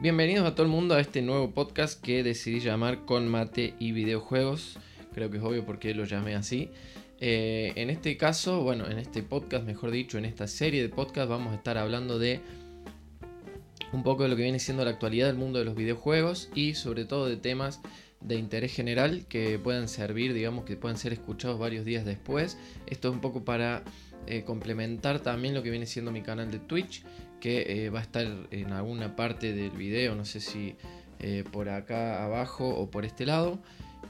Bienvenidos a todo el mundo a este nuevo podcast que decidí llamar Con Mate y Videojuegos. Creo que es obvio por qué lo llamé así. Eh, en este caso, bueno, en este podcast, mejor dicho, en esta serie de podcast vamos a estar hablando de un poco de lo que viene siendo la actualidad del mundo de los videojuegos y sobre todo de temas de interés general que puedan servir, digamos, que puedan ser escuchados varios días después. Esto es un poco para eh, complementar también lo que viene siendo mi canal de Twitch, que eh, va a estar en alguna parte del video, no sé si eh, por acá abajo o por este lado.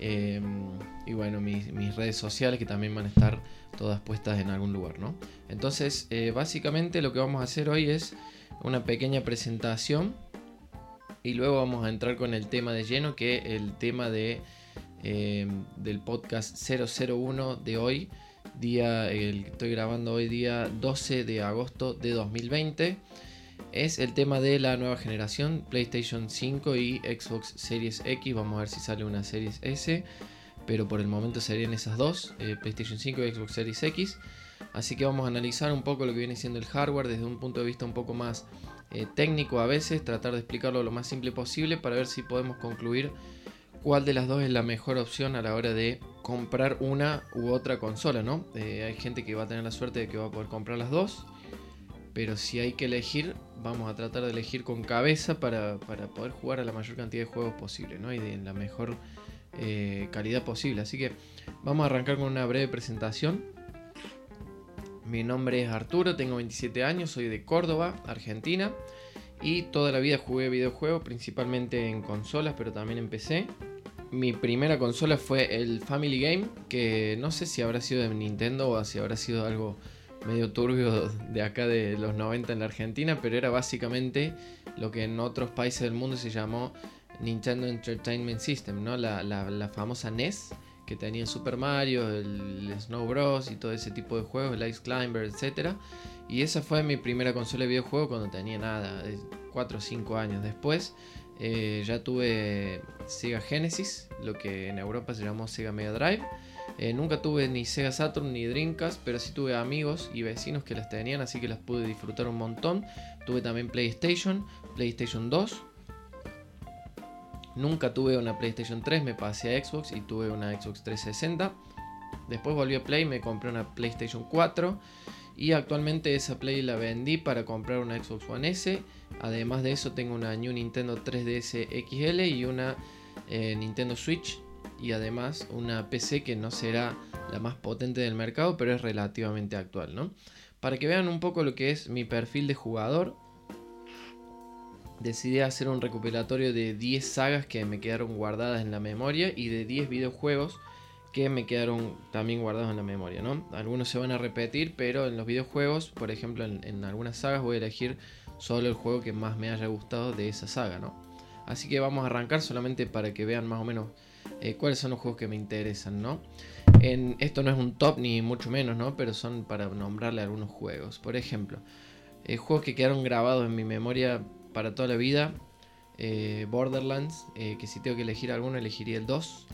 Em, y bueno, mis, redes sociales que también van a estar todas puestas en algún lugar, ¿no? Entonces, básicamente lo que vamos a hacer hoy es una pequeña presentación y luego vamos a entrar con el tema de lleno, que el tema de, em, del podcast 001 de hoy día, el que estoy grabando hoy día 12 de agosto de 2020. Es el tema de la nueva generación, PlayStation 5 y Xbox Series X. Vamos a ver si sale una Series S. Pero por el momento serían esas dos, eh, PlayStation 5 y Xbox Series X. Así que vamos a analizar un poco lo que viene siendo el hardware desde un punto de vista un poco más eh, técnico a veces. Tratar de explicarlo lo más simple posible para ver si podemos concluir cuál de las dos es la mejor opción a la hora de comprar una u otra consola, ¿no? Eh, hay gente que va a tener la suerte de que va a poder comprar las dos, pero si hay que elegir, vamos a tratar de elegir con cabeza para, poder jugar a la mayor cantidad de juegos posible, ¿no? Y de la mejor eh, calidad posible. Así que vamos a arrancar con una breve presentación. Mi nombre es Arturo, tengo 27 años, soy de Córdoba, Argentina. Y toda la vida jugué videojuegos, principalmente en consolas, pero también en PC. Mi primera consola fue el Family Game, que no sé si habrá sido de Nintendo o si habrá sido algo medio turbio de acá de los 90 en la Argentina, pero era básicamente lo que en otros países del mundo se llamó Nintendo Entertainment System, ¿no? La, famosa NES que tenía Super Mario, el Snow Bros y todo ese tipo de juegos, el Ice Climber, etc. Y esa fue mi primera consola de videojuego cuando tenía nada, 4 o 5 años. Después eh, ya tuve Sega Genesis, lo que en Europa se llamó Sega Mega Drive. Eh, nunca tuve ni Sega Saturn ni Dreamcast, pero sí tuve amigos y vecinos que las tenían, así que las pude disfrutar un montón. Tuve también PlayStation, PlayStation 2. Nunca tuve una PlayStation 3, me pasé a Xbox y tuve una Xbox 360. Después volví a Play, me compré una PlayStation 4 y actualmente esa Play la vendí para comprar una Xbox One S. Además de eso tengo una New Nintendo 3DS XL y una eh, Nintendo Switch. Y además una PC que no será la más potente del mercado, pero es relativamente actual, ¿no? Para que vean un poco lo que es mi perfil de jugador, decidí hacer un recopilatorio de 10 sagas que me quedaron guardadas en la memoria y de 10 videojuegos que me quedaron también guardados en la memoria, ¿no? Algunos se van a repetir, pero en los videojuegos, por ejemplo, en, algunas sagas voy a elegir solo el juego que más me haya gustado de esa saga, ¿no? Así que vamos a arrancar solamente para que vean más o menos eh, cuáles son los juegos que me interesan, ¿no? En, esto no es un top ni mucho menos, ¿no? Pero son para nombrarle algunos juegos. Por ejemplo, eh, juegos que quedaron grabados en mi memoria para toda la vida. Eh, Borderlands, que si tengo que elegir alguno elegiría el 2.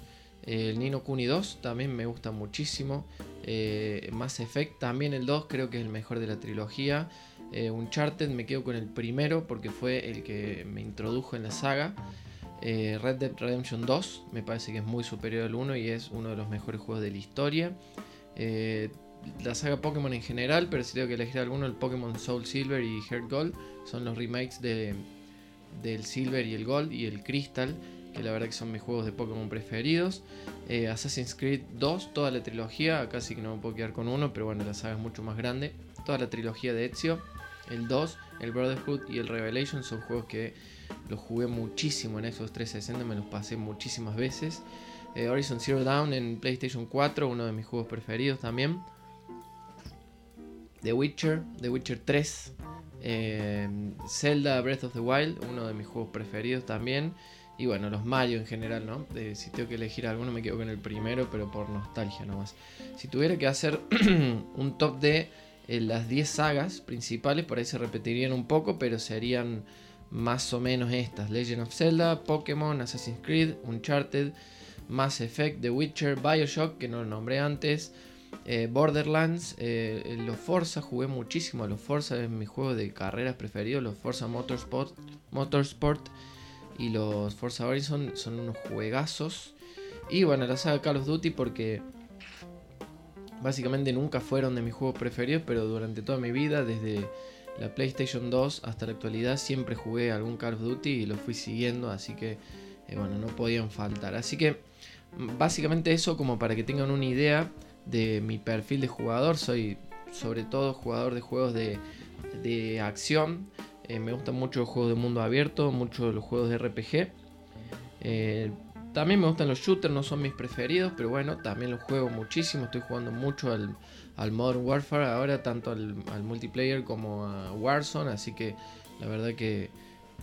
El Nino Kuni 2 también me gusta muchísimo. Eh, Mass Effect también el 2 creo que es el mejor de la trilogía. Eh, Uncharted me quedo con el primero porque fue el que me introdujo en la saga. Eh, Red Dead Redemption 2 me parece que es muy superior al 1 y es uno de los mejores juegos de la historia. la saga Pokémon en general, pero si tengo que elegir alguno, el Pokémon Soul Silver y Heart Gold son los remakes de, del Silver y el Gold y el Crystal que la verdad que son mis juegos de Pokémon preferidos. Eh, Assassin's Creed 2, toda la trilogía, casi que no me puedo quedar con uno, pero bueno, la saga es mucho más grande. Toda la trilogía de Ezio, el 2, el Brotherhood y el Revelation son juegos que los jugué muchísimo en Xbox 360, me los pasé muchísimas veces. Eh, Horizon Zero Dawn en PlayStation 4, uno de mis juegos preferidos también. The Witcher, The Witcher 3, eh, Zelda Breath of the Wild, uno de mis juegos preferidos también. Y bueno, los Mario en general, ¿no? si tengo que elegir alguno me quedo con el primero, pero por nostalgia nomás. Si tuviera que hacer un top de eh, las 10 sagas principales, por ahí se repetirían un poco, pero serían más o menos estas. Legend of Zelda, Pokémon, Assassin's Creed, Uncharted, Mass Effect, The Witcher, Bioshock, que no lo nombré antes, Eh, Borderlands, eh, los Forza, jugué muchísimo a los Forza, es mi juego de carreras preferido, los Forza Motorsport y los Forza Horizon son unos juegazos. Y bueno, la saga Call of Duty porque básicamente nunca fueron de mis juegos preferidos, pero durante toda mi vida, desde la PlayStation 2 hasta la actualidad, siempre jugué algún Call of Duty y lo fui siguiendo, así que eh, bueno, no podían faltar. Así que básicamente eso como para que tengan una idea de mi perfil de jugador. Soy sobre todo jugador de juegos de, de acción. Eh, me gustan mucho los juegos de mundo abierto, mucho los juegos de RPG. Eh, también me gustan los shooters, no son mis preferidos, pero bueno, también los juego muchísimo. Estoy jugando mucho al, Modern Warfare ahora, tanto al, al, multiplayer como a Warzone. Así que la verdad que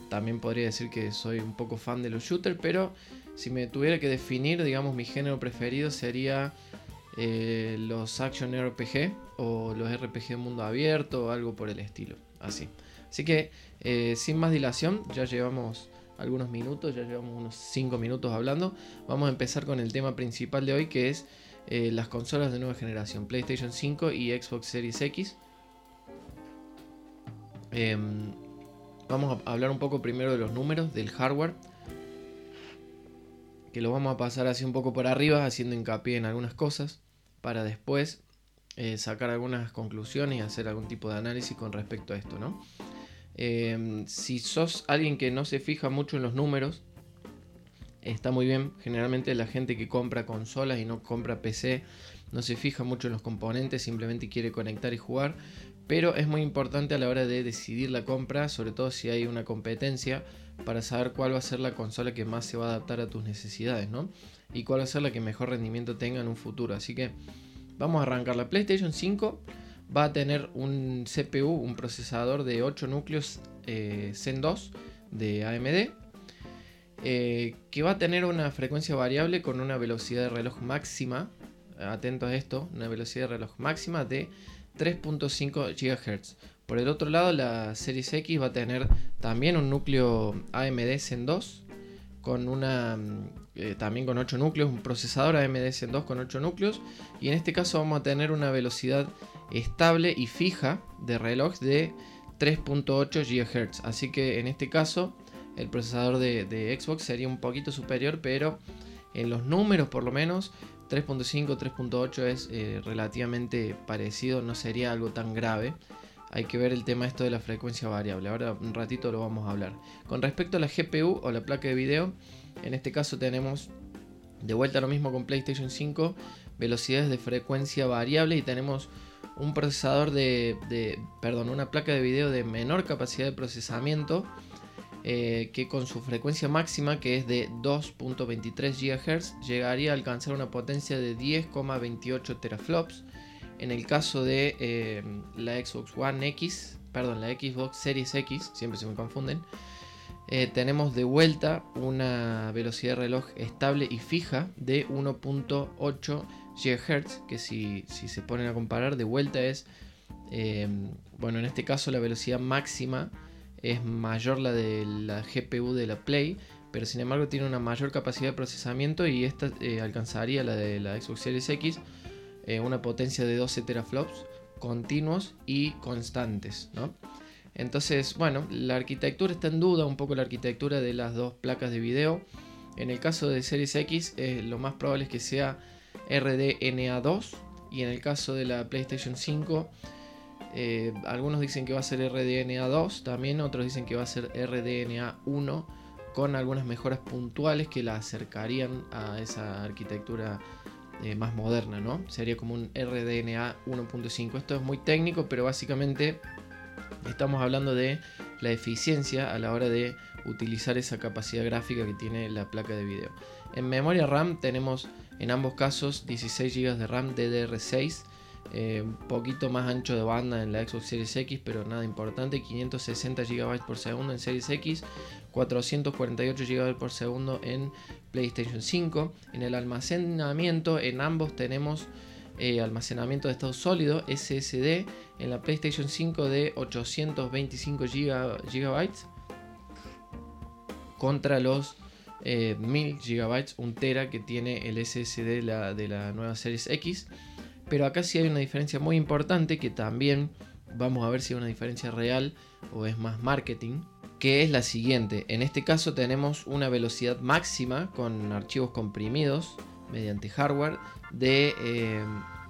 también podría decir que soy un poco fan de los shooters, pero si me tuviera que definir, digamos, mi género preferido sería eh, los action RPG o los RPG de mundo abierto o algo por el estilo. Así. Así que, eh, sin más dilación, ya llevamos algunos minutos, ya llevamos unos 5 minutos hablando. Vamos a empezar con el tema principal de hoy, que es eh, las consolas de nueva generación, PlayStation 5 y Xbox Series X. Em, vamos a hablar un poco primero de los números, del hardware que lo vamos a pasar así un poco por arriba, haciendo hincapié en algunas cosas, para después eh, sacar algunas conclusiones y hacer algún tipo de análisis con respecto a esto, ¿no? Em, si sos alguien que no se fija mucho en los números, está muy bien. Generalmente la gente que compra consolas y no compra PC no se fija mucho en los componentes, simplemente quiere conectar y jugar. Pero es muy importante a la hora de decidir la compra, sobre todo si hay una competencia, para saber cuál va a ser la consola que más se va a adaptar a tus necesidades, ¿no? Y cuál va a ser la que mejor rendimiento tenga en un futuro. Así que vamos a arrancar. La PlayStation 5 va a tener un CPU, un procesador de 8 núcleos eh, Zen 2 de AMD. Eh, que va a tener una frecuencia variable con una velocidad de reloj máxima, atentos a esto, una velocidad de reloj máxima de 3.5 GHz. Por el otro lado, la Series X va a tener también un núcleo AMD Zen 2 con una eh, también con 8 núcleos, un procesador AMD Zen 2 con 8 núcleos y en este caso vamos a tener una velocidad estable y fija de reloj de 3.8 GHz. Así que en este caso el procesador de, Xbox sería un poquito superior, pero en los números por lo menos 3.5, 3.8 es eh, relativamente parecido, no sería algo tan grave hay que ver el tema esto de la frecuencia variable. Ahora un ratito lo vamos a hablar. Con respecto a la GPU o la placa de video, en este caso tenemos de vuelta lo mismo con PlayStation 5, velocidades de frecuencia variable y tenemos un procesador de, perdón, una placa de video de menor capacidad de procesamiento eh, que con su frecuencia máxima que es de 2.23 GHz llegaría a alcanzar una potencia de 10,28 teraflops. En el caso de eh, la Xbox One X, perdón, la Xbox Series X, siempre se me confunden, eh, tenemos de vuelta una velocidad de reloj estable y fija de 1.8 GHz, que si, se ponen a comparar de vuelta es, eh, bueno, en este caso la velocidad máxima es mayor la de la GPU de la Play, pero sin embargo tiene una mayor capacidad de procesamiento y esta alcanzaría la de la Xbox Series X eh, una potencia de 12 teraflops continuos y constantes. Entonces, bueno, la arquitectura está en duda, un poco la arquitectura de las dos placas de video. En el caso de Series X, eh, lo más probable es que sea RDNA2 y en el caso de la PlayStation 5, eh, algunos dicen que va a ser RDNA2, también otros dicen que va a ser RDNA1 con algunas mejoras puntuales que la acercarían a esa arquitectura eh, más moderna, ¿no? Sería como un RDNA 1.5. Esto es muy técnico, pero básicamente estamos hablando de la eficiencia a la hora de utilizar esa capacidad gráfica que tiene la placa de video. En memoria RAM tenemos en ambos casos 16 GB de RAM DDR6 eh, un poquito más ancho de banda en la Xbox Series X, pero nada importante. 560 GB por segundo en Series X, 448 GB por segundo en PlayStation 5. En el almacenamiento, en ambos tenemos eh, almacenamiento de estado sólido SSD. En la PlayStation 5 de 825 GB contra los 1000 eh, GB, 1 tera que tiene el SSD de la, nueva Series X. Pero acá sí hay una diferencia muy importante que también vamos a ver si es una diferencia real o es más marketing, que es la siguiente. En este caso tenemos una velocidad máxima con archivos comprimidos mediante hardware de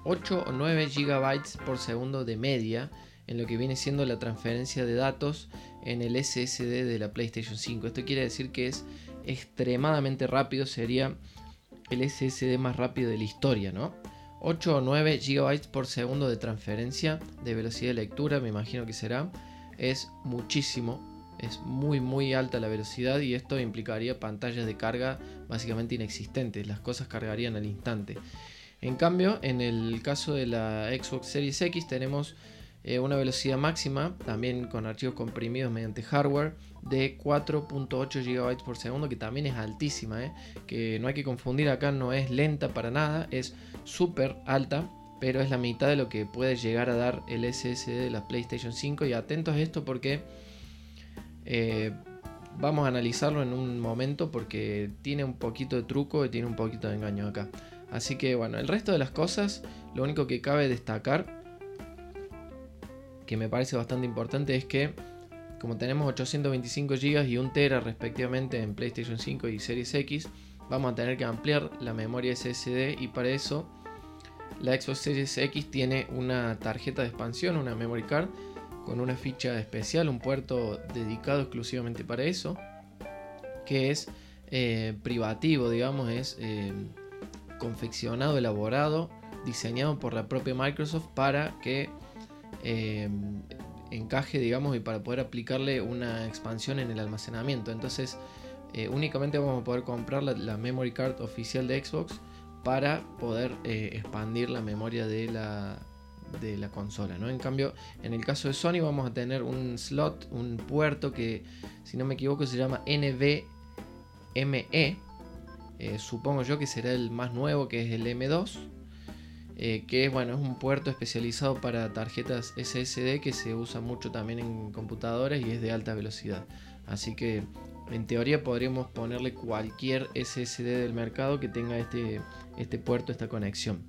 8 eh, o 9 GB por segundo de media en lo que viene siendo la transferencia de datos en el SSD de la PlayStation 5. Esto quiere decir que es extremadamente rápido, sería el SSD más rápido de la historia, ¿no? 8 o 9 GB por segundo de transferencia de velocidad de lectura, me imagino que será. Es muchísimo, es muy muy alta la velocidad y esto implicaría pantallas de carga básicamente inexistentes, las cosas cargarían al instante. En cambio, en el caso de la Xbox Series X tenemos eh, una velocidad máxima, también con archivos comprimidos mediante hardware, de 4.8 GB por segundo, que también es altísima, ¿eh? que no hay que confundir acá, no es lenta para nada, es súper alta, pero es la mitad de lo que puede llegar a dar el SSD de la PlayStation 5. Y atentos a esto porque eh, vamos a analizarlo en un momento porque tiene un poquito de truco y tiene un poquito de engaño acá. Así que bueno, el resto de las cosas, lo único que cabe destacar que me parece bastante importante es que como tenemos 825 GB y 1 TB respectivamente en PlayStation 5 y Series X, vamos a tener que ampliar la memoria SSD y para eso la Xbox Series X tiene una tarjeta de expansión, una memory card con una ficha especial, un puerto dedicado exclusivamente para eso, que es eh, privativo, digamos, es eh, confeccionado, elaborado, diseñado por la propia Microsoft para que Em, encaje, digamos, y para poder aplicarle una expansión en el almacenamiento. Entonces, eh, únicamente vamos a poder comprar la, memory card oficial de Xbox para poder eh, expandir la memoria de la, de la consola. ¿no? En cambio, en el caso de Sony vamos a tener un slot, un puerto que, si no me equivoco, se llama NVMe. Eh, supongo yo que será el más nuevo, que es el M2 eh, que bueno, es un puerto especializado para tarjetas SSD que se usa mucho también en computadoras y es de alta velocidad. Así que en teoría podríamos ponerle cualquier SSD del mercado que tenga este, este puerto, esta conexión.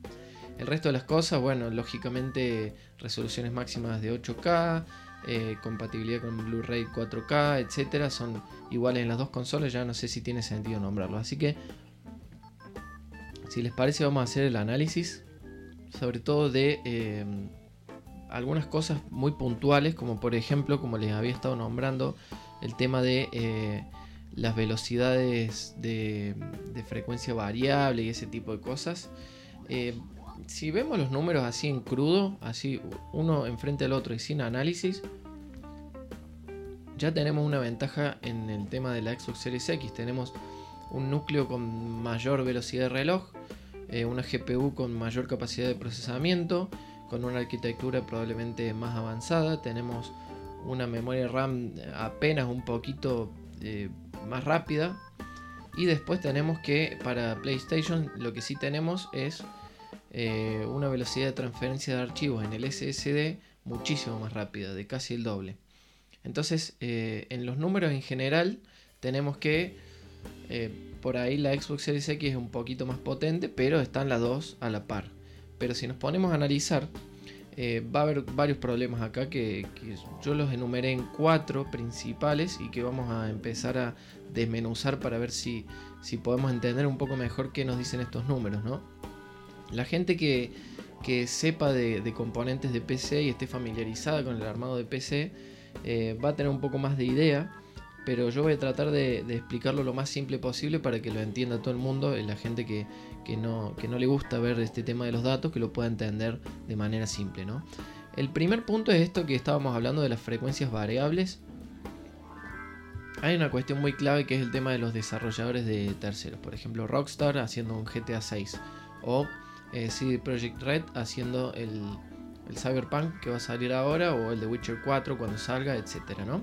El resto de las cosas, bueno, lógicamente resoluciones máximas de 8K, eh, compatibilidad con Blu-ray 4K, etcétera, son iguales en las dos consolas. Ya no sé si tiene sentido nombrarlo. Así que, si les parece, vamos a hacer el análisis sobre todo de eh, algunas cosas muy puntuales, como por ejemplo, como les había estado nombrando, el tema de eh, las velocidades de, frecuencia variable y ese tipo de cosas. Eh, si vemos los números así en crudo, así uno enfrente al otro y sin análisis, ya tenemos una ventaja en el tema de la Xbox Series X. Tenemos un núcleo con mayor velocidad de reloj, eh, una GPU con mayor capacidad de procesamiento, con una arquitectura probablemente más avanzada, tenemos una memoria RAM apenas un poquito eh, más rápida y después tenemos que para PlayStation lo que sí tenemos es eh, una velocidad de transferencia de archivos en el SSD muchísimo más rápida, de casi el doble. Entonces, en los números en general, tenemos que por ahí la Xbox Series X es un poquito más potente, pero están las dos a la par. Pero si nos ponemos a analizar, eh, va a haber varios problemas acá que, yo los enumeré en cuatro principales y que vamos a empezar a desmenuzar para ver si, si podemos entender un poco mejor qué nos dicen estos números. ¿no? La gente que, sepa de, componentes de PC y esté familiarizada con el armado de PC eh, va a tener un poco más de idea pero yo voy a tratar de, explicarlo lo más simple posible para que lo entienda todo el mundo, la gente que, no, no, le gusta ver este tema de los datos, que lo pueda entender de manera simple. ¿no? El primer punto es esto que estábamos hablando de las frecuencias variables. Hay una cuestión muy clave que es el tema de los desarrolladores de terceros, por ejemplo Rockstar haciendo un GTA 6 o eh, CD Projekt Red haciendo el, el Cyberpunk que va a salir ahora o el de Witcher 4 cuando salga, etcétera, ¿no?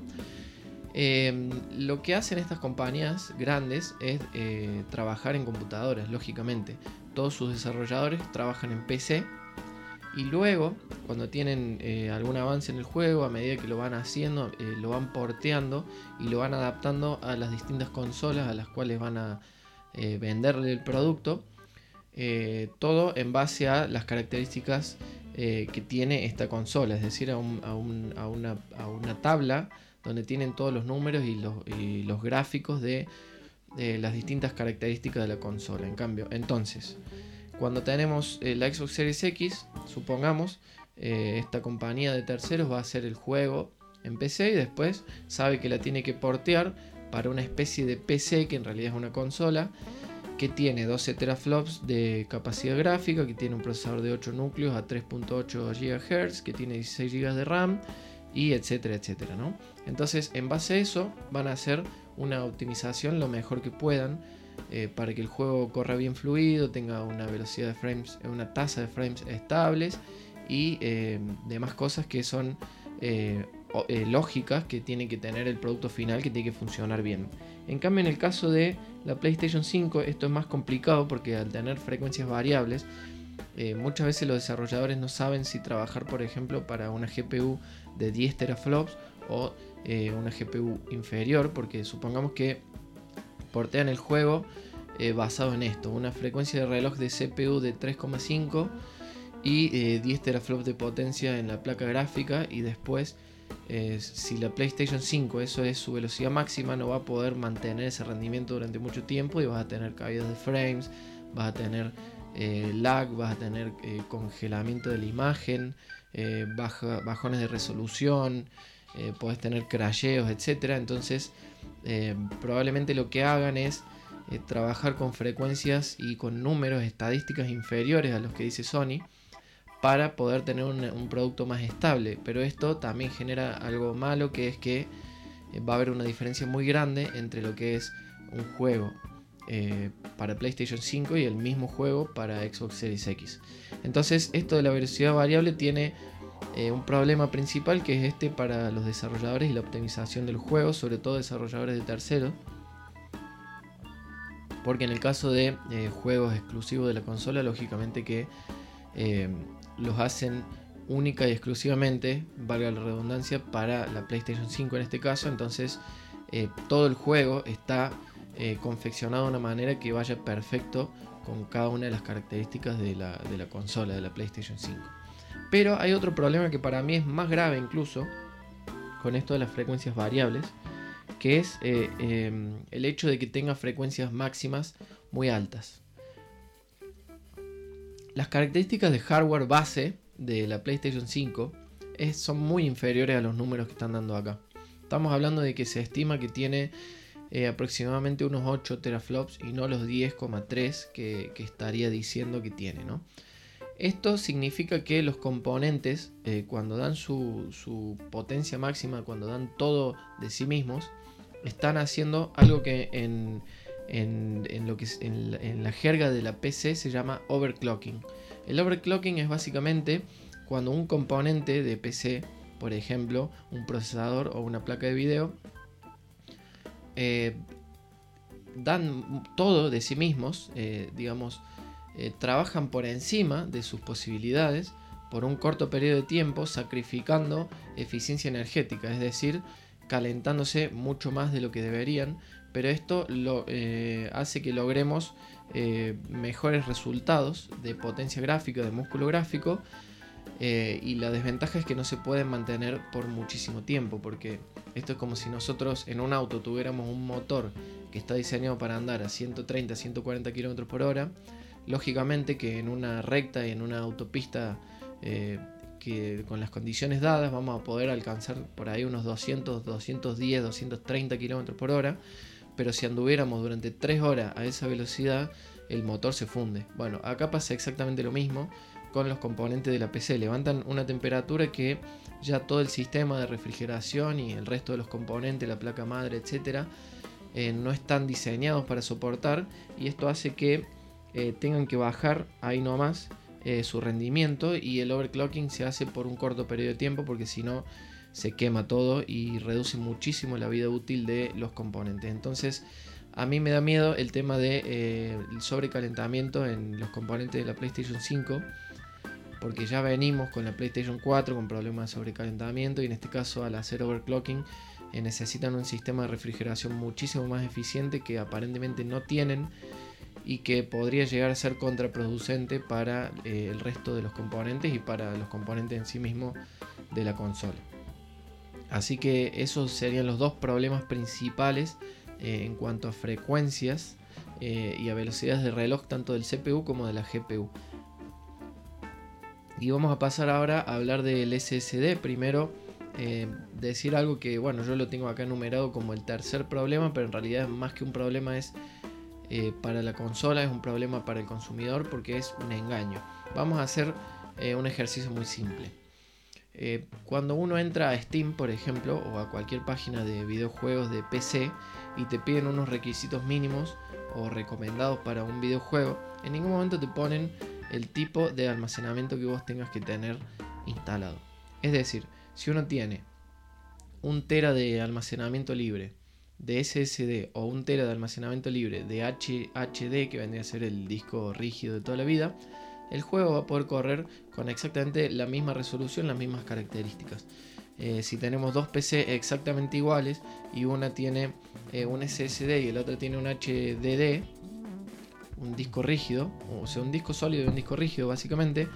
Em, lo que hacen estas compañías grandes es eh, trabajar en computadoras, lógicamente. Todos sus desarrolladores trabajan en PC y luego, cuando tienen eh, algún avance en el juego, a medida que lo van haciendo, eh, lo van porteando y lo van adaptando a las distintas consolas a las cuales van a venderle el producto. todo en base a las características que tiene esta consola, es decir, a, una, tabla donde tienen todos los números y los, gráficos de, las distintas características de la consola. En cambio, entonces, cuando tenemos eh, la Xbox Series X, supongamos, esta compañía de terceros va a hacer el juego en PC y después sabe que la tiene que portear para una especie de PC que en realidad es una consola que tiene 12 teraflops de capacidad gráfica, que tiene un procesador de 8 núcleos a 3.8 GHz, que tiene 16 GB de RAM y etcétera, etcétera, ¿no? Entonces, en base a eso, van a hacer una optimización lo mejor que puedan eh, para que el juego corra bien fluido, tenga una velocidad de frames, una tasa de frames estables y eh, demás cosas que son eh, eh, lógicas que tiene que tener el producto final, que tiene que funcionar bien. En cambio, en el caso de la PlayStation 5, esto es más complicado porque al tener frecuencias variables, eh, muchas veces los desarrolladores no saben si trabajar, por ejemplo, para una GPU de 10 teraflops o eh, una GPU inferior, porque supongamos que portean el juego basado en esto, una frecuencia de reloj de CPU de 3,5 y 10 teraflops de potencia en la placa gráfica y después si la PlayStation 5 eso es su velocidad máxima, no va a poder mantener ese rendimiento durante mucho tiempo y vas a tener caídas de frames, vas a tener eh, lag, vas a tener eh, congelamiento de la imagen, eh, bajones de resolución, puedes tener crasheos, etc. Entonces, probablemente lo que hagan es trabajar con frecuencias y con números, estadísticas inferiores a los que dice Sony para poder tener un, producto más estable. Pero esto también genera algo malo que es que va a haber una diferencia muy grande entre lo que es un juego eh, para PlayStation 5 y el mismo juego para Xbox Series X. Entonces esto de la velocidad variable tiene eh, un problema principal que es este para los desarrolladores y la optimización del juego, sobre todo desarrolladores de terceros. Porque en el caso de juegos exclusivos de la consola, lógicamente que los hacen única y exclusivamente, valga la redundancia, para la PlayStation 5 en este caso. Entonces eh, todo el juego está eh, confeccionado de una manera que vaya perfecto con cada una de las características de la, consola, de la PlayStation 5. Pero hay otro problema que para mí es más grave incluso con esto de las frecuencias variables, que es eh, em, el hecho de que tenga frecuencias máximas muy altas. Las características de hardware base de la PlayStation 5 son muy inferiores a los números que están dando acá. Estamos hablando de que se estima que tiene eh, aproximadamente unos 8 teraflops y no los 10,3 que, estaría diciendo que tiene. Esto significa que los componentes, eh, cuando dan su, potencia máxima, cuando dan todo de sí mismos, están haciendo algo que en, lo que en, la jerga de la PC se llama overclocking. El overclocking es básicamente cuando un componente de PC, por ejemplo, un procesador o una placa de video, eh, dan todo de sí mismos, eh, digamos, eh, trabajan por encima de sus posibilidades por un corto periodo de tiempo, sacrificando eficiencia energética, es decir, calentándose mucho más de lo que deberían, pero esto hace que logremos mejores resultados de potencia gráfica, de músculo gráfico, eh, y la desventaja es que no se pueden mantener por muchísimo tiempo, porque esto es como si nosotros en un auto tuviéramos un motor que está diseñado para andar a 130, 140 km por hora, lógicamente que en una recta y en una autopista que con las condiciones dadas vamos a poder alcanzar por ahí unos 200, 210, 230 km por hora. Pero si anduviéramos durante 3 horas a esa velocidad, el motor se funde. Bueno, acá pasa exactamente lo mismo con los componentes de la PC. Levantan una temperatura que ya todo el sistema de refrigeración y el resto de los componentes, la placa madre, etcétera, eh, no están diseñados para soportar y esto hace que eh, tengan que bajar ahí nomás eh, su rendimiento y el overclocking se hace por un corto periodo de tiempo porque si no se quema todo y reduce muchísimo la vida útil de los componentes. Entonces, a mí me da miedo el tema del de, sobrecalentamiento en los componentes de la PlayStation 5, porque ya venimos con la PlayStation 4 con problemas de sobrecalentamiento y en este caso al hacer overclocking eh, necesitan un sistema de refrigeración muchísimo más eficiente que aparentemente no tienen y que podría llegar a ser contraproducente para eh, el resto de los componentes y para los componentes en sí mismos de la consola. Así que esos serían los dos problemas principales eh, en cuanto a frecuencias y a velocidades de reloj tanto del CPU como de la GPU. Y vamos a pasar ahora a hablar del SSD. Primero, decir algo que, bueno, yo lo tengo acá enumerado como el tercer problema, pero en realidad más que un problema es eh, para la consola, es un problema para el consumidor porque es un engaño. Vamos a hacer eh, un ejercicio muy simple. Eh, cuando uno entra a Steam, por ejemplo, o a cualquier página de videojuegos de PC y te piden unos requisitos mínimos o recomendados para un videojuego, en ningún momento te ponen el tipo de almacenamiento que vos tengas que tener instalado. Es decir, si uno tiene un tera de almacenamiento libre de SSD o un tera de almacenamiento libre de HD, que vendría a ser el disco rígido de toda la vida, el juego va a poder correr con exactamente la misma resolución, las mismas características. Eh, si tenemos dos PC exactamente iguales y una tiene eh, un SSD y el otro tiene un HDD, un disco rígido, o sea, un disco sólido y un disco rígido básicamente,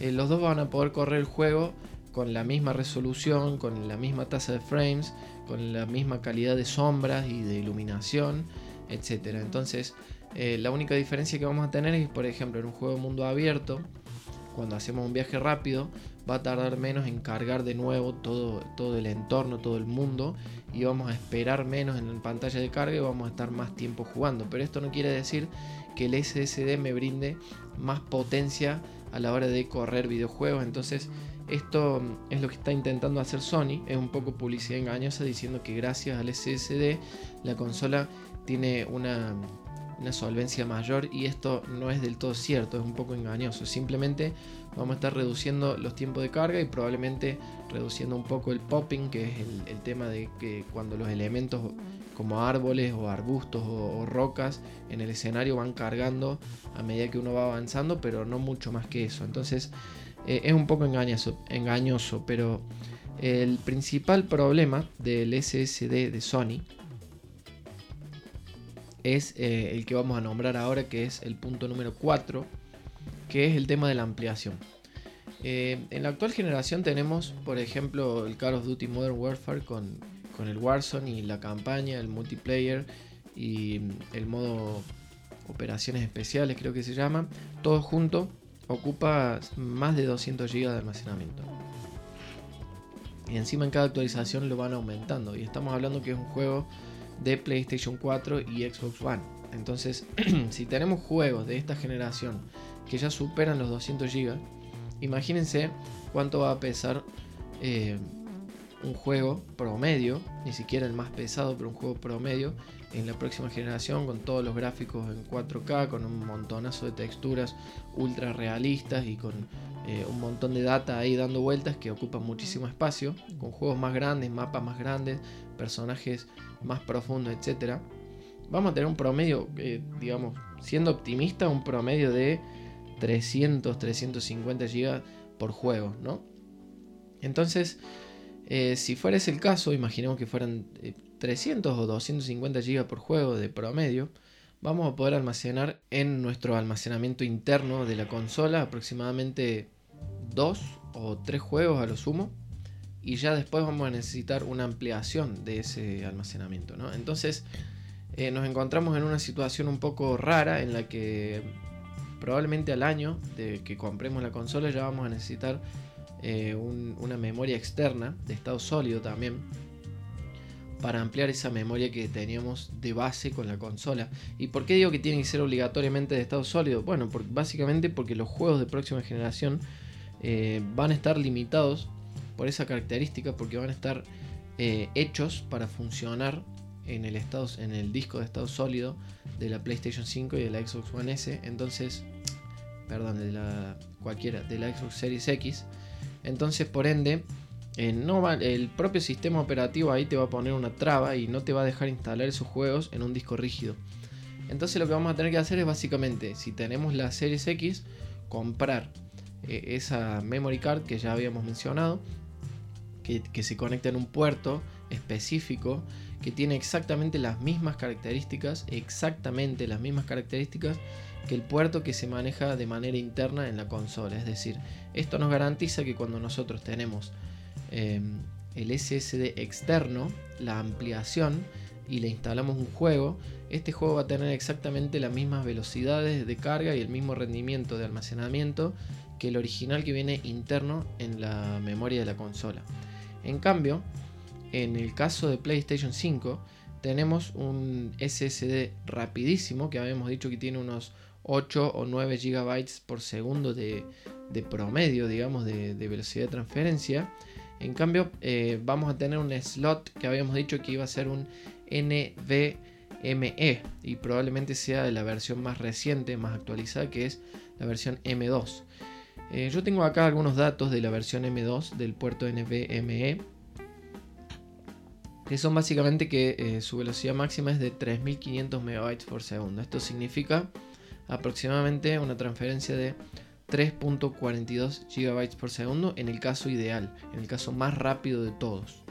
eh, los dos van a poder correr el juego con la misma resolución, con la misma tasa de frames, con la misma calidad de sombras y de iluminación, etc. Entonces, eh, la única diferencia que vamos a tener es, por ejemplo, en un juego de mundo abierto, cuando hacemos un viaje rápido, va a tardar menos en cargar de nuevo todo, todo el entorno, todo el mundo, y vamos a esperar menos en la pantalla de carga y vamos a estar más tiempo jugando. Pero esto no quiere decir que el SSD me brinde más potencia a la hora de correr videojuegos. Entonces, esto es lo que está intentando hacer Sony, es un poco publicidad engañosa diciendo que gracias al SSD la consola tiene una, solvencia mayor y esto no es del todo cierto, es un poco engañoso. Simplemente vamos a estar reduciendo los tiempos de carga y probablemente reduciendo un poco el popping, que es el, tema de que cuando los elementos como árboles o arbustos o, o, rocas en el escenario van cargando a medida que uno va avanzando, pero no mucho más que eso. Entonces eh, es un poco engañoso, engañoso, pero el principal problema del SSD de Sony es eh, el que vamos a nombrar ahora, que es el punto número 4, que es el tema de la ampliación. Eh, en la actual generación tenemos, por ejemplo, el Call of Duty Modern Warfare con, con el Warzone y la campaña, el multiplayer y el modo operaciones especiales, creo que se llama, todo junto ocupa más de 200 GB de almacenamiento. Y encima en cada actualización lo van aumentando. Y estamos hablando que es un juego de PlayStation 4 y Xbox One. Entonces, si tenemos juegos de esta generación que ya superan los 200 GB, imagínense cuánto va a pesar eh, un juego promedio, ni siquiera el más pesado, pero un juego promedio en la próxima generación con todos los gráficos en 4K, con un montonazo de texturas ultra realistas y con eh, un montón de data ahí dando vueltas que ocupan muchísimo espacio, con juegos más grandes, mapas más grandes, personajes más profundos, etc. Vamos a tener un promedio, eh, digamos, siendo optimista, un promedio de 300, 350 GB por juego, ¿no? Entonces, eh, si fuera ese el caso, imaginemos que fueran 300 o 250 GB por juego de promedio, vamos a poder almacenar en nuestro almacenamiento interno de la consola aproximadamente 2 o 3 juegos a lo sumo. Y ya después vamos a necesitar una ampliación de ese almacenamiento. Entonces eh, nos encontramos en una situación un poco rara en la que probablemente al año de que compremos la consola ya vamos a necesitar eh, una memoria externa de estado sólido también para ampliar esa memoria que teníamos de base con la consola. ¿Y por qué digo que tiene que ser obligatoriamente de estado sólido? Bueno, básicamente porque los juegos de próxima generación eh, van a estar limitados por esa característica, porque van a estar eh, hechos para funcionar en el, estado, en el disco de estado sólido de la PlayStation 5 y de la Xbox One S. Entonces, perdón, de la cualquiera, de la Xbox Series X. Entonces, por ende, eh, el propio sistema operativo ahí te va a poner una traba y no te va a dejar instalar esos juegos en un disco rígido. Entonces lo que vamos a tener que hacer es básicamente, si tenemos la Series X, comprar eh, esa memory card que ya habíamos mencionado, que, se conecta en un puerto específico que tiene exactamente las mismas características, exactamente las mismas características que el puerto que se maneja de manera interna en la consola. Es decir, esto nos garantiza que cuando nosotros tenemos eh, el SSD externo, la ampliación, y le instalamos un juego, este juego va a tener exactamente las mismas velocidades de carga y el mismo rendimiento de almacenamiento que el original que viene interno en la memoria de la consola. En cambio, en el caso de PlayStation 5, tenemos un SSD rapidísimo que habíamos dicho que tiene unos 8 o 9 GB por segundo de, promedio, digamos, de, velocidad de transferencia. En cambio, eh, vamos a tener un slot que habíamos dicho que iba a ser un NVMe y probablemente sea de la versión más reciente, más actualizada, que es la versión M2. Eh, yo tengo acá algunos datos de la versión M2 del puerto NVMe, que son básicamente que eh, su velocidad máxima es de 3500 MB por segundo. Esto significa aproximadamente una transferencia de 3.42 GB por segundo en el caso ideal, en el caso más rápido de todos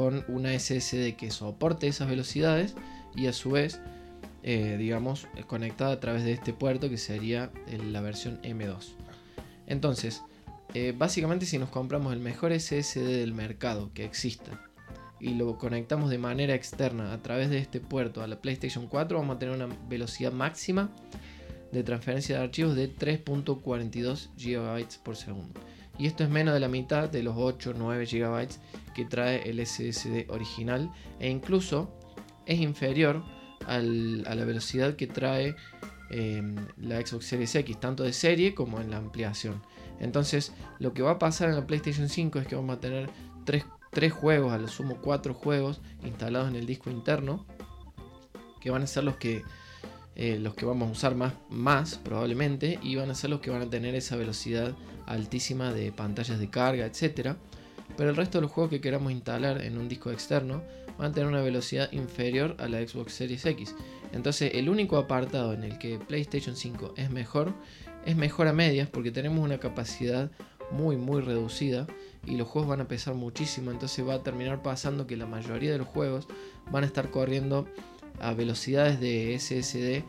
con una SSD que soporte esas velocidades y a su vez, eh, digamos, conectada a través de este puerto que sería la versión M2. Entonces, eh, básicamente si nos compramos el mejor SSD del mercado que exista y lo conectamos de manera externa a través de este puerto a la PlayStation 4, vamos a tener una velocidad máxima de transferencia de archivos de 3.42 GB por segundo y esto es menos de la mitad de los 8 9 GB que trae el SSD original e incluso es inferior a la velocidad que trae em, la Xbox Series X, tanto de serie como en la ampliación. Entonces, lo que va a pasar en la PlayStation 5 es que vamos a tener 3, juegos, a lo sumo 4 juegos instalados en el disco interno, que van a ser los que eh, los que vamos a usar más, más probablemente y van a ser los que van a tener esa velocidad altísima de pantallas de carga, etc. Pero el resto de los juegos que queramos instalar en un disco externo van a tener una velocidad inferior a la Xbox Series X. Entonces el único apartado en el que PlayStation 5 es mejor es mejor a medias porque tenemos una capacidad muy muy reducida y los juegos van a pesar muchísimo. Entonces va a terminar pasando que la mayoría de los juegos van a estar corriendo a velocidades de SSD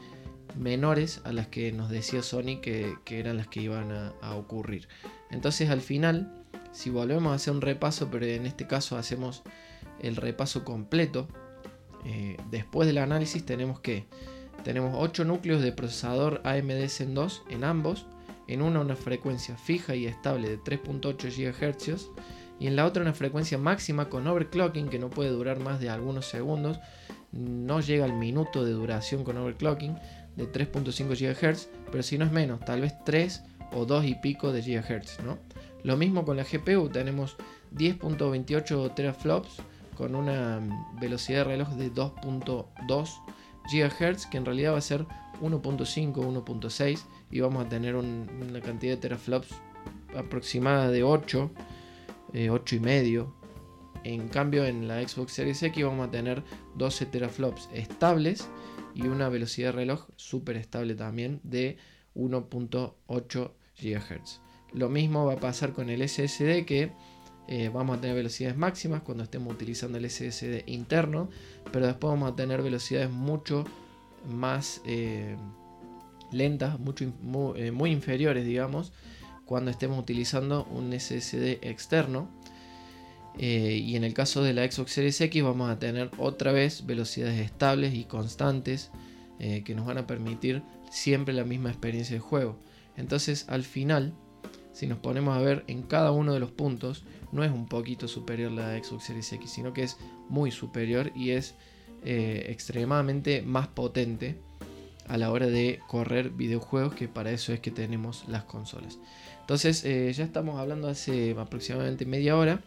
menores a las que nos decía Sony que, eran las que iban a, ocurrir. Entonces al final, si volvemos a hacer un repaso, pero en este caso hacemos el repaso completo, eh, después del análisis tenemos que tenemos 8 núcleos de procesador AMD Zen 2 en ambos, en una una frecuencia fija y estable de 3.8 GHz y en la otra una frecuencia máxima con overclocking que no puede durar más de algunos segundos, no llega al minuto de duración con overclocking, de 3.5 GHz, pero si no es menos, tal vez 3 o 2 y pico de GHz, ¿no? Lo mismo con la GPU, tenemos 10.28 teraflops con una velocidad de reloj de 2.2 GHz, que en realidad va a ser 1.5, 1.6 y vamos a tener una cantidad de teraflops aproximada de 8, 8 eh, y medio. En cambio en la Xbox Series X vamos a tener 12 teraflops estables y una velocidad de reloj súper estable también de 1.8 GHz. Lo mismo va a pasar con el SSD que eh, vamos a tener velocidades máximas cuando estemos utilizando el SSD interno, pero después vamos a tener velocidades mucho más eh, lentas, mucho, eh, muy inferiores, digamos, cuando estemos utilizando un SSD externo eh, y en el caso de la Xbox Series X vamos a tener otra vez velocidades estables y constantes eh, que nos van a permitir siempre la misma experiencia de juego. Entonces al final, si nos ponemos a ver en cada uno de los puntos, no es un poquito superior la Xbox Series X, sino que es muy superior y es eh, extremadamente más potente a la hora de correr videojuegos, que para eso es que tenemos las consolas. Entonces ya estamos hablando hace aproximadamente media hora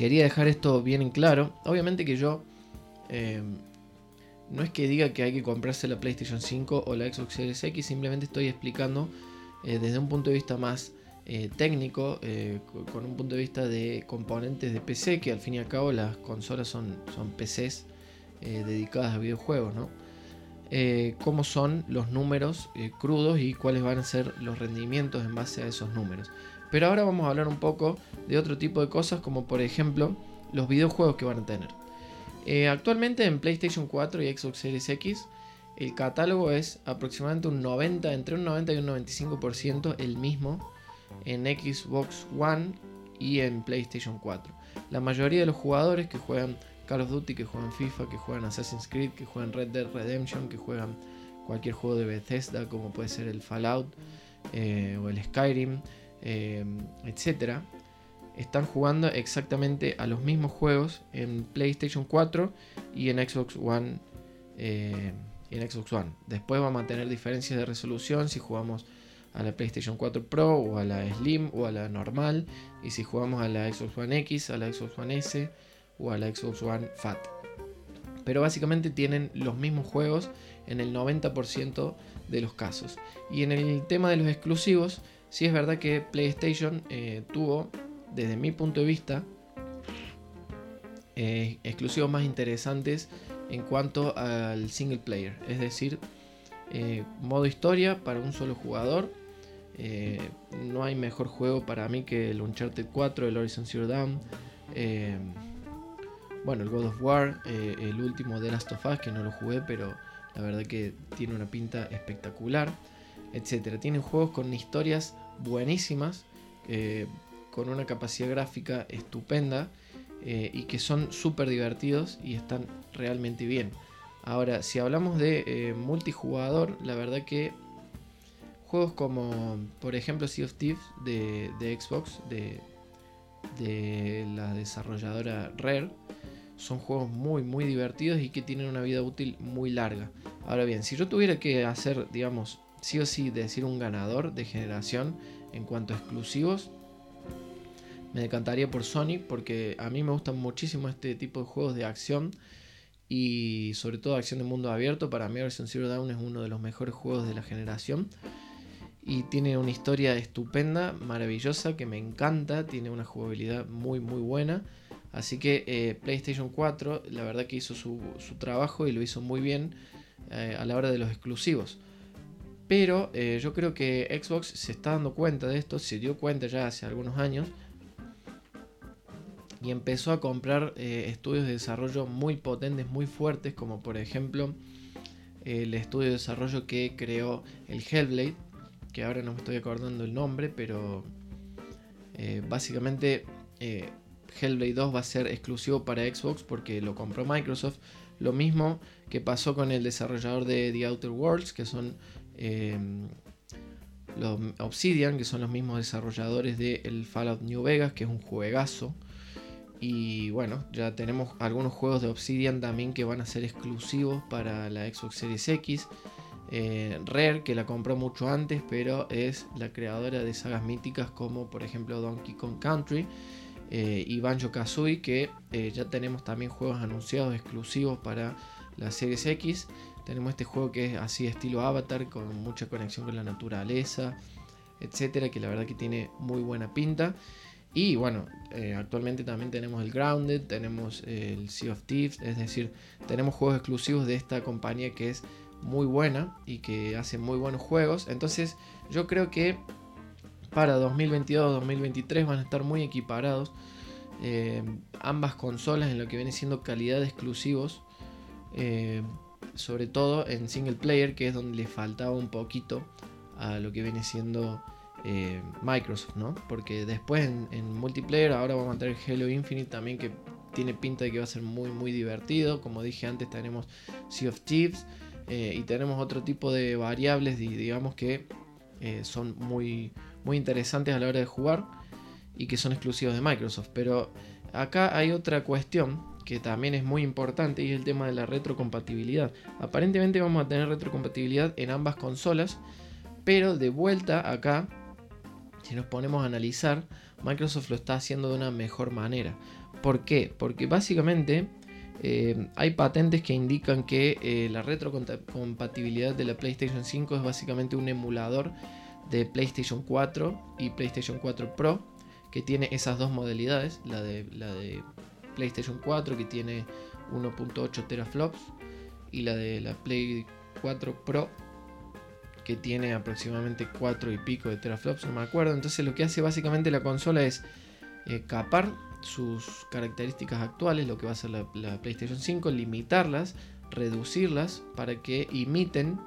quería dejar esto bien en claro. Obviamente que yo eh, no es que diga que hay que comprarse la PlayStation 5 o la Xbox Series X, simplemente estoy explicando eh, desde un punto de vista más eh, técnico, con un punto de vista de componentes de PC, que al fin y al cabo las consolas son, son PCs dedicadas a videojuegos, ¿no? cómo son los números crudos y cuáles van a ser los rendimientos en base a esos números. Pero ahora vamos a hablar un poco de otro tipo de cosas, como por ejemplo los videojuegos que van a tener. Eh, actualmente en PlayStation 4 y Xbox Series X, el catálogo es aproximadamente un 90, entre un 90 y un 95% el mismo en Xbox One y en PlayStation 4. La mayoría de los jugadores que juegan Call of Duty, que juegan FIFA, que juegan Assassin's Creed, que juegan Red Dead Redemption, que juegan cualquier juego de Bethesda, como puede ser el Fallout eh, o el Skyrim, eh, etcétera, están jugando exactamente a los mismos juegos en PlayStation 4 y en Xbox One. Eh, en Xbox One. Después vamos a tener diferencias de resolución si jugamos a la PlayStation 4 Pro o a la Slim o a la normal. Y si jugamos a la Xbox One X, a la Xbox One S o a la Xbox One Fat. Pero básicamente tienen los mismos juegos en el 90% de los casos. Y en el tema de los exclusivos, sí es verdad que PlayStation eh, tuvo, desde mi punto de vista, eh, exclusivos más interesantes en cuanto al single player. Es decir, eh, modo historia para un solo jugador. no hay mejor juego para mí que el Uncharted 4, el Horizon Zero Dawn bueno, el God of War, el último de Last of Us, que no lo jugué, pero la verdad que tiene una pinta espectacular, etcétera. Tienen juegos con historias buenísimas, eh, con una capacidad gráfica estupenda eh, y que son súper divertidos y están realmente bien. Ahora, si hablamos de multijugador, la verdad que juegos como, por ejemplo, Sea of Thieves de, Xbox, de, de la desarrolladora Rare, son juegos muy muy divertidos y que tienen una vida útil muy larga. Ahora bien, si yo tuviera que hacer, digamos, sí o sí decir un ganador de generación en cuanto a exclusivos, me decantaría por Sony porque a mí me gustan muchísimo este tipo de juegos de acción y sobre todo acción de mundo abierto. Para mí Horizon Zero Dawn es uno de los mejores juegos de la generación y tiene una historia estupenda, maravillosa, que me encanta, tiene una jugabilidad muy muy buena Así que eh, PlayStation 4 la verdad que hizo su, trabajo y lo hizo muy bien eh, a la hora de los exclusivos. Pero eh, yo creo que Xbox se está dando cuenta de esto, se dio cuenta ya hace algunos años y empezó a comprar estudios de desarrollo muy potentes, muy fuertes, como por ejemplo el estudio de desarrollo que creó el Hellblade, que ahora no me estoy acordando el nombre, pero básicamente Hellblade 2 va a ser exclusivo para Xbox porque lo compró Microsoft. Lo mismo que pasó con el desarrollador de The Outer Worlds, que son em, los Obsidian, que son los mismos desarrolladores de el Fallout New Vegas, que es un juegazo. Y bueno, ya tenemos algunos juegos de Obsidian también que van a ser exclusivos para la Xbox Series X. Eh, Rare, que la compró mucho antes, pero es la creadora de sagas míticas como por ejemplo Donkey Kong Country eh, y Banjo Kazooie, que eh, ya tenemos también juegos anunciados exclusivos para la Series X. Tenemos este juego que es así estilo Avatar, con mucha conexión con la naturaleza, etcétera, que la verdad que tiene muy buena pinta. Y bueno, eh, actualmente también tenemos el Grounded, tenemos el Sea of Thieves, es decir, tenemos juegos exclusivos de esta compañía que es muy buena y que hace muy buenos juegos. Entonces, yo creo que para 2022-2023 van a estar muy equiparados eh, ambas consolas en lo que viene siendo calidad de exclusivos. Eh, sobre todo en single player, que es donde le faltaba un poquito a lo que viene siendo eh, Microsoft, ¿no? Porque después en, multiplayer ahora vamos a tener Halo Infinite también que tiene pinta de que va a ser muy muy divertido. Como dije antes tenemos Sea of Thieves y tenemos otro tipo de variables digamos que son muy muy interesantes a la hora de jugar y que son exclusivos de Microsoft. Pero acá hay otra cuestión que también es muy importante y es el tema de la retrocompatibilidad. Aparentemente vamos a tener retrocompatibilidad en ambas consolas, pero de vuelta acá, si nos ponemos a analizar, Microsoft lo está haciendo de una mejor manera. ¿Por qué? Porque básicamente eh, hay patentes que indican que eh, la retrocompatibilidad de la PlayStation 5 es básicamente un emulador de PlayStation 4 y PlayStation 4 Pro, que tiene esas dos modalidades, la de, la de PlayStation 4 que tiene 1.8 teraflops y la de la Play 4 Pro que tiene aproximadamente 4 y pico de teraflops, no me acuerdo. Entonces lo que hace básicamente la consola es eh, capar sus características actuales, lo que va a ser la, la, PlayStation 5, limitarlas, reducirlas para que imiten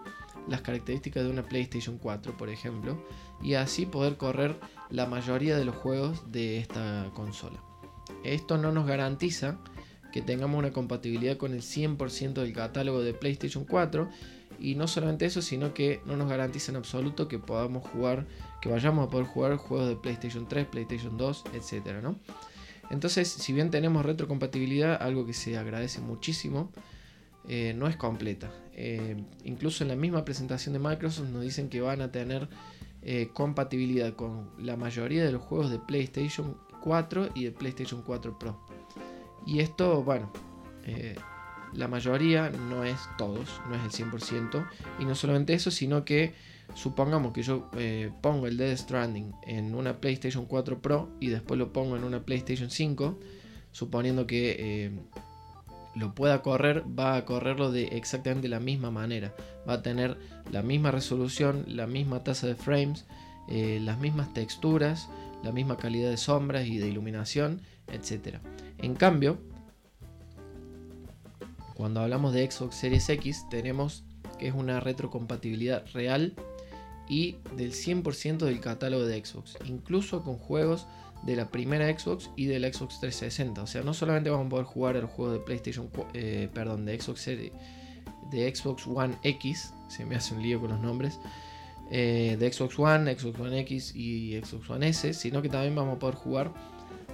las características de una PlayStation 4, por ejemplo, y así poder correr la mayoría de los juegos de esta consola. Esto no nos garantiza que tengamos una compatibilidad con el 100% del catálogo de PlayStation 4 y no solamente eso, sino que no nos garantiza en absoluto que podamos jugar, que vayamos a poder jugar juegos de PlayStation 3, PlayStation 2, etcétera, ¿no? Entonces, si bien tenemos retrocompatibilidad, algo que se agradece muchísimo, eh, no es completa. Eh, incluso en la misma presentación de Microsoft nos dicen que van a tener eh, compatibilidad con la mayoría de los juegos de PlayStation 4 y de PlayStation 4 Pro. Y esto, bueno, la mayoría no es todos, no es el 100%. Y no solamente eso, sino que supongamos que yo pongo el Dead Stranding en una PlayStation 4 Pro y después lo pongo en una PlayStation 5, suponiendo que lo pueda correr, va a correrlo de exactamente la misma manera. Va a tener la misma resolución, la misma tasa de frames, eh, las mismas texturas, la misma calidad de sombras y de iluminación, etc. En cambio, cuando hablamos de Xbox Series X, tenemos que es una retrocompatibilidad real y del 100% del catálogo de Xbox, incluso con juegos de la primera Xbox y del Xbox 360. O sea, no solamente vamos a poder jugar el juego de PlayStation, eh, perdón, de Xbox de Xbox One X, se me hace un lío con los nombres, eh, de Xbox One, Xbox One X y Xbox One S, sino que también vamos a poder jugar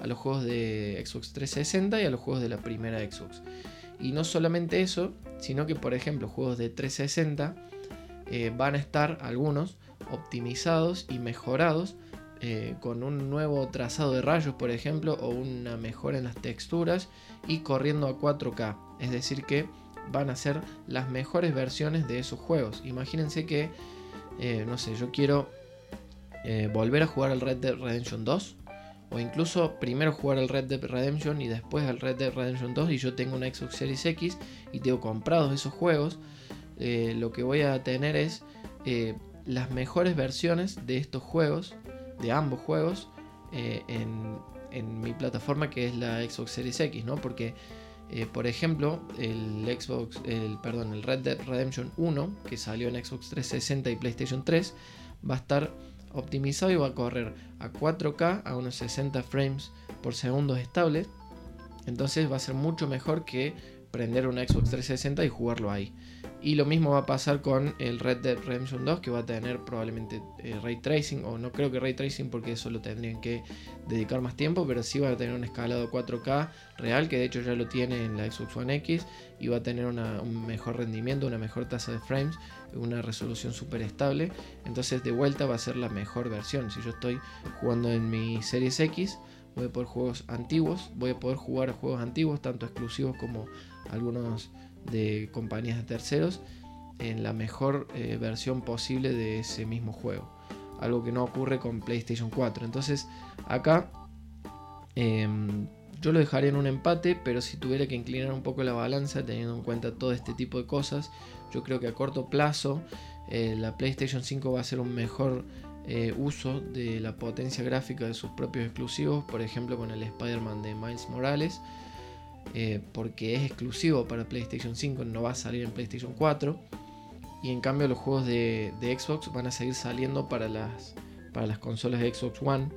a los juegos de Xbox 360 y a los juegos de la primera Xbox. Y no solamente eso, sino que por ejemplo juegos de 360 eh, van a estar algunos optimizados y mejorados eh, con un nuevo trazado de rayos, por ejemplo, o una mejora en las texturas y corriendo a 4K. Es decir, que van a ser las mejores versiones de esos juegos. Imagínense que, eh, no sé, yo quiero eh, volver a jugar al Red Dead Redemption 2. O incluso primero jugar al Red Dead Redemption y después al Red Dead Redemption 2 y yo tengo una Xbox Series X y tengo comprados esos juegos. lo que voy a tener es las mejores versiones de estos juegos de ambos juegos eh, en, mi plataforma que es la Xbox Series X, ¿no? Porque, eh, por ejemplo, el Xbox, el, perdón, el Red Dead Redemption 1, que salió en Xbox 360 y PlayStation 3, va a estar optimizado y va a correr a 4K a unos 60 frames por segundo estable. Entonces va a ser mucho mejor que prender una Xbox 360 y jugarlo ahí. Y lo mismo va a pasar con el Red Dead Redemption 2 que va a tener probablemente eh, ray tracing o no creo que ray tracing porque eso lo tendrían que dedicar más tiempo, pero sí va a tener un escalado 4K real que de hecho ya lo tiene en la Xbox One X y va a tener un mejor rendimiento, una mejor tasa de frames, una resolución súper estable. Entonces de vuelta va a ser la mejor versión. Si yo estoy jugando en mi Series X voy a poder juegos antiguos, voy a poder jugar juegos antiguos, tanto exclusivos como algunos de compañías de terceros en la mejor eh, versión posible de ese mismo juego. Algo que no ocurre con PlayStation 4. Entonces acá em, yo lo dejaría en un empate, pero si tuviera que inclinar un poco la balanza teniendo en cuenta todo este tipo de cosas, yo creo que a corto plazo eh, la PlayStation 5 va a ser un mejor eh, uso de la potencia gráfica de sus propios exclusivos, por ejemplo con el Spider-Man de Miles Morales eh, porque es exclusivo para PlayStation 5, no va a salir en PlayStation 4. Y en cambio los juegos de, Xbox van a seguir saliendo para las, consolas de Xbox One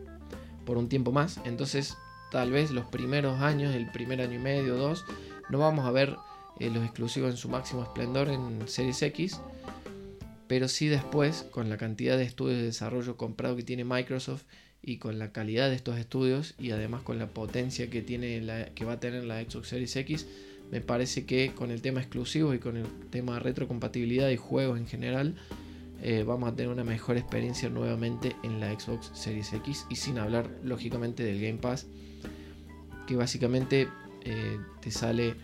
por un tiempo más. Entonces tal vez los primeros años, el primer año y medio, dos, no vamos a ver eh, los exclusivos en su máximo esplendor en Series X. Pero sí después, con la cantidad de estudios de desarrollo comprado que tiene Microsoft y con la calidad de estos estudios y además con la potencia que, tiene la, que va a tener la Xbox Series X, me parece que con el tema exclusivo y con el tema retrocompatibilidad y juegos en general, eh, vamos a tener una mejor experiencia nuevamente en la Xbox Series X y sin hablar lógicamente del Game Pass, que básicamente eh, te sale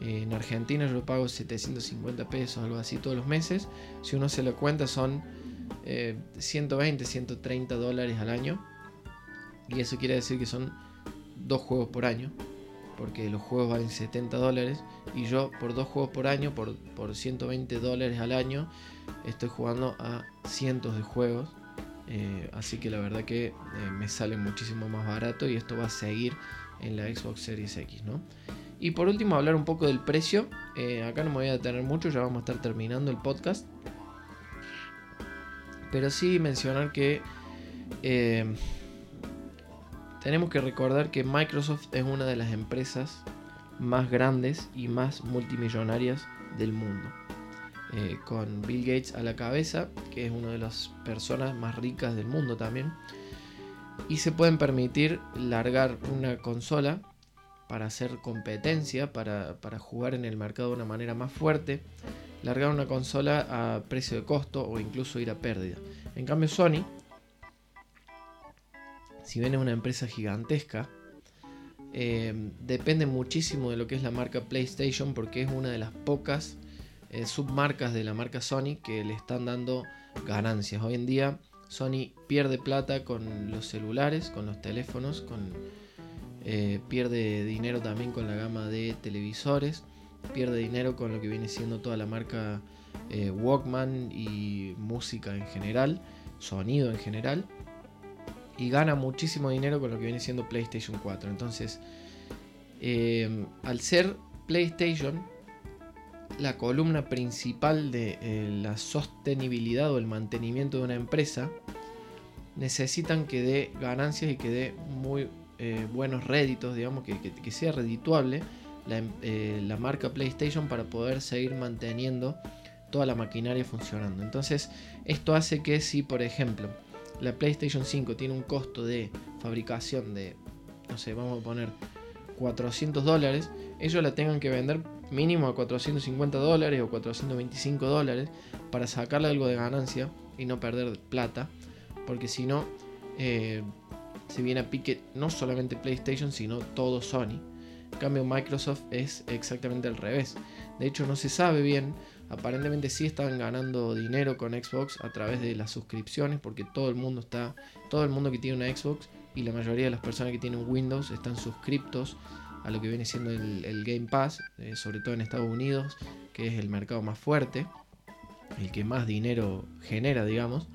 eh, en Argentina, yo pago 750 pesos, algo así todos los meses, si uno se lo cuenta son 120, 130 dólares al año y eso quiere decir que son dos juegos por año. porque los juegos valen 70 dólares y yo por dos juegos por año, por, por 120 dólares al año, estoy jugando a cientos de juegos. Eh, así que la verdad que eh, me sale muchísimo más barato y esto va a seguir en la Xbox Series X, ¿no? Y por último hablar un poco del precio. Eh, acá no me voy a detener mucho, ya vamos a estar terminando el podcast. Pero sí mencionar que tenemos que recordar que Microsoft es una de las empresas más grandes y más multimillonarias del mundo. Eh, con Bill Gates a la cabeza, que es una de las personas más ricas del mundo también. Y se pueden permitir largar una consola para hacer competencia, para, para jugar en el mercado de una manera más fuerte, largar una consola a precio de costo o incluso ir a pérdida. En cambio Sony si bien es una empresa gigantesca, eh, depende muchísimo de lo que es la marca PlayStation porque es una de las pocas eh, submarcas de la marca Sony que le están dando ganancias. Hoy en día Sony pierde plata con los celulares, con los teléfonos, con, eh, pierde dinero también con la gama de televisores, pierde dinero con lo que viene siendo toda la marca Walkman y música en general, sonido en general y gana muchísimo dinero con lo que viene siendo PlayStation 4. Entonces, eh, al ser PlayStation la columna principal de eh, la sostenibilidad o el mantenimiento de una empresa, necesitan que dé ganancias y que dé muy eh, buenos réditos, digamos, que, sea redituable la, la, marca PlayStation para poder seguir manteniendo toda la maquinaria funcionando. Entonces, esto hace que si, por ejemplo, la PlayStation 5 tiene un costo de fabricación de, no sé, vamos a poner 400 dólares, ellos la tengan que vender mínimo a 450 dólares o 425 dólares para sacarle algo de ganancia y no perder plata, porque si no, eh, se viene a pique no solamente PlayStation, sino todo Sony. En cambio, Microsoft es exactamente al revés. De hecho, no se sabe bien Aparentemente sí están ganando dinero con Xbox a través de las suscripciones, porque todo el mundo está, todo el mundo que tiene una Xbox y la mayoría de las personas que tienen Windows están suscriptos a lo que viene siendo el, Game Pass, eh, sobre todo en Estados Unidos, que es el mercado más fuerte, el que más dinero genera, digamos.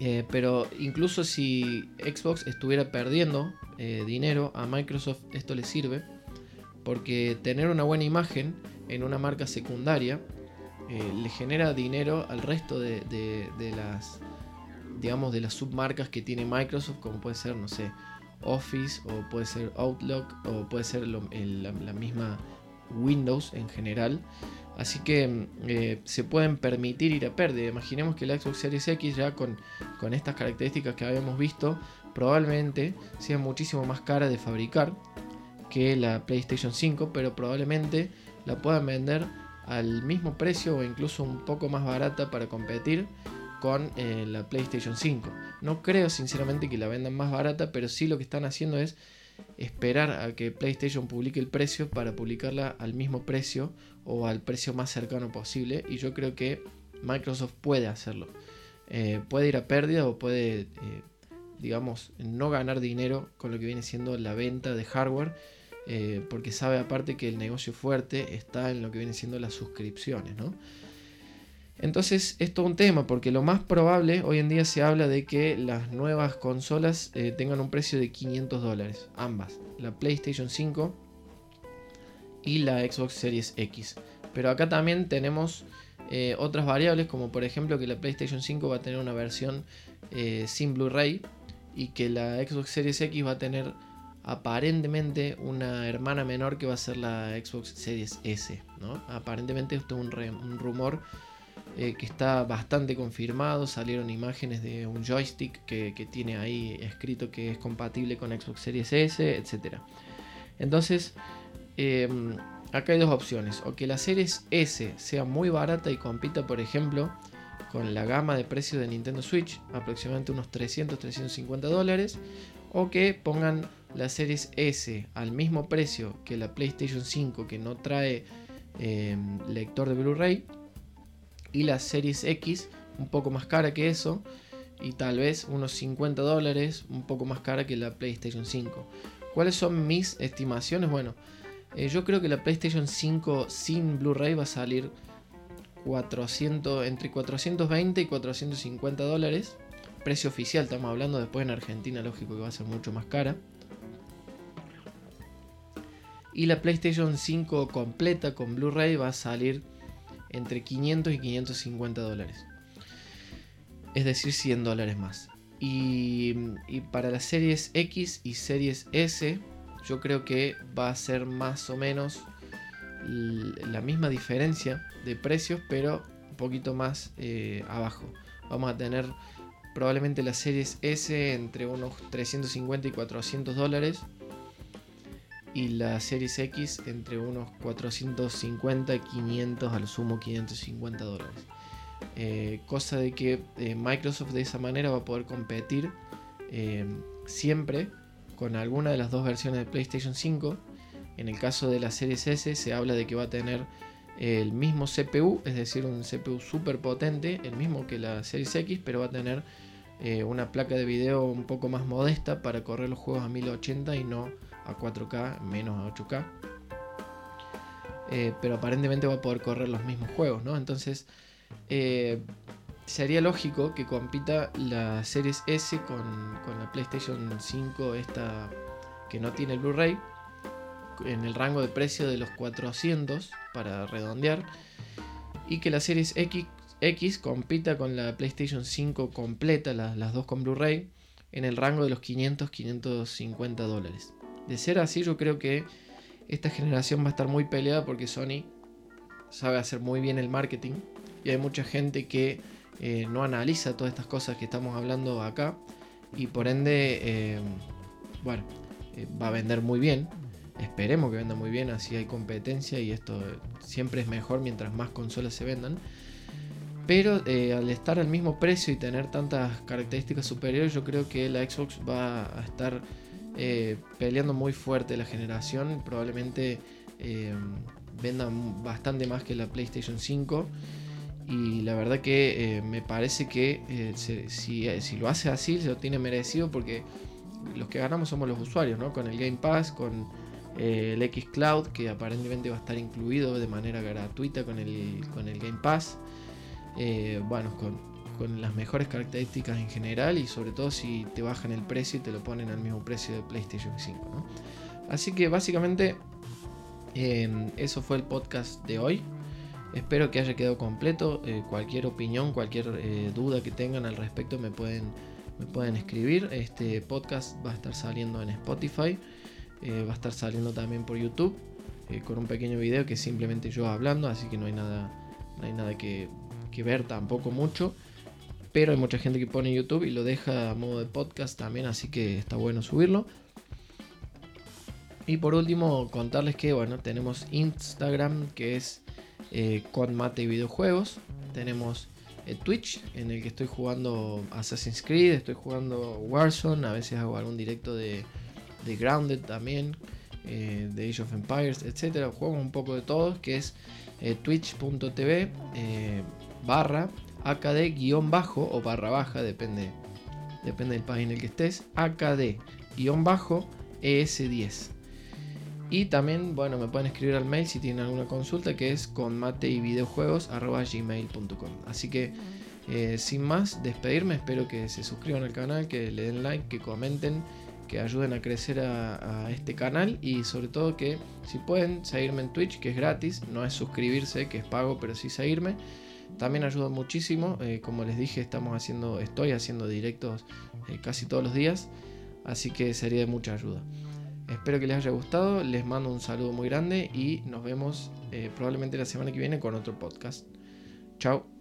Eh, pero incluso si Xbox estuviera perdiendo eh, dinero, a Microsoft esto le sirve, porque tener una buena imagen en una marca secundaria eh, le genera dinero al resto de, las digamos de las submarcas que tiene Microsoft como puede ser no sé Office o puede ser Outlook o puede ser la, misma Windows en general. Así que eh, se pueden permitir ir a pérdida. Imaginemos que la Xbox Series X ya con, con estas características que habíamos visto probablemente sea muchísimo más cara de fabricar que la PlayStation 5 pero probablemente la puedan vender al mismo precio o incluso un poco más barata para competir con eh, la PlayStation 5. No creo sinceramente que la vendan más barata, pero sí lo que están haciendo es esperar a que PlayStation publique el precio para publicarla al mismo precio o al precio más cercano posible. Y yo creo que Microsoft puede hacerlo. Eh, puede ir a pérdida o puede, eh, digamos, no ganar dinero con lo que viene siendo la venta de hardware eh, porque sabe aparte que el negocio fuerte está en lo que vienen siendo las suscripciones, ¿no? Entonces es todo un tema, porque lo más probable hoy en día se habla de que las nuevas consolas eh, tengan un precio de 500 dólares, ambas, la PlayStation 5 y la Xbox Series X. Pero acá también tenemos eh, otras variables, como por ejemplo que la PlayStation 5 va a tener una versión sin Blu-ray y que la Xbox Series X va a tener aparentemente una hermana menor que va a ser la Xbox Series S. ¿no? Aparentemente esto es un, rumor eh, que está bastante confirmado. Salieron imágenes de un joystick que, tiene ahí escrito que es compatible con Xbox Series S, etc. Entonces, em, acá hay dos opciones. O que la Series S sea muy barata y compita, por ejemplo, con la gama de precios de Nintendo Switch, aproximadamente unos 300-350 dólares. O que pongan la Series S al mismo precio que la PlayStation 5 que no trae em, lector de Blu-ray y la Series X un poco más cara que eso y tal vez unos 50 dólares un poco más cara que la PlayStation 5 ¿Cuáles son mis estimaciones? Bueno, eh, yo creo que la PlayStation 5 sin Blu-ray va a salir 400, entre 420 y 450 dólares. Precio oficial, estamos hablando después en Argentina, lógico que va a ser mucho más cara. Y la PlayStation 5 completa con Blu-ray va a salir entre 500 y 550 dólares. Es decir, 100 dólares más. Y, para las series X y series S, yo creo que va a ser más o menos la misma diferencia de precios, pero un poquito más eh, abajo. Vamos a tener probablemente las series S entre unos 350 y 400 dólares y la Series X entre unos 450 y 500, al sumo 550 dólares. Eh, cosa de que eh, Microsoft de esa manera va a poder competir eh, siempre con alguna de las dos versiones de PlayStation 5. En el caso de la Series S se habla de que va a tener el mismo CPU, es decir, un CPU súper potente, el mismo que la Series X, pero va a tener una placa de video un poco más modesta para correr los juegos a 1080 y no a 4K, menos a 8K. Eh, pero aparentemente va a poder correr los mismos juegos, ¿no? Entonces, eh, sería lógico que compita la Series S con, la PlayStation 5, esta que no tiene Blu-ray, en el rango de precio de los 400 para redondear, y que la Series X, X compita con la PlayStation 5 completa, las dos con Blu-ray, en el rango de los 500-550 dólares. De ser así, yo creo que esta generación va a estar muy peleada porque Sony sabe hacer muy bien el marketing y hay mucha gente que eh, no analiza todas estas cosas que estamos hablando acá y por ende, eh, bueno, eh, va a vender muy bien. Esperemos que venda muy bien, así hay competencia y esto siempre es mejor mientras más consolas se vendan. Pero al estar al mismo precio y tener tantas características superiores, yo creo que la Xbox va a estar eh, peleando muy fuerte la generación. Probablemente eh, vendan bastante más que la PlayStation 5. Y la verdad que eh, me parece que si, lo hace así, se lo tiene merecido porque los que ganamos somos los usuarios, ¿no? Con el Game Pass, con el X Cloud, que aparentemente va a estar incluido de manera gratuita con el, con el Game Pass. bueno, con, con las mejores características en general y sobre todo si te bajan el precio y te lo ponen al mismo precio de PlayStation 5. Así que básicamente em, eso fue el podcast de hoy. Espero que haya quedado completo. Eh, cualquier opinión, cualquier eh, duda que tengan al respecto me pueden, me pueden escribir. Este podcast va a estar saliendo en Spotify. Eh, va a estar saliendo también por YouTube. con un pequeño video que simplemente yo hablando. Así que no hay nada, no hay nada que, que ver tampoco mucho. Pero hay mucha gente que pone YouTube y lo deja a modo de podcast también, así que está bueno subirlo. Y por último, contarles que bueno, tenemos Instagram que es eh, mate y videojuegos. Tenemos eh, Twitch en el que estoy jugando Assassin's Creed, estoy jugando Warzone, a veces hago algún directo de, Grounded también, eh, de Age of Empires, etc. Juego un poco de todos, que es twitch.tv barra AKD-bajo o barra baja, depende, depende del país en el que estés, AKD-ES10. Y también, bueno, me pueden escribir al mail si tienen alguna consulta, que es con mate y videojuegos gmail.com. Así que, eh, sin más, despedirme, espero que se suscriban al canal, que le den like, que comenten, que ayuden a crecer a, este canal y sobre todo que si pueden seguirme en Twitch, que es gratis, no es suscribirse, que es pago, pero sí seguirme. También ayuda muchísimo, eh, como les dije, estamos haciendo, estoy haciendo directos eh, casi todos los días, así que sería de mucha ayuda. Espero que les haya gustado, les mando un saludo muy grande y nos vemos eh, probablemente la semana que viene con otro podcast. Chao.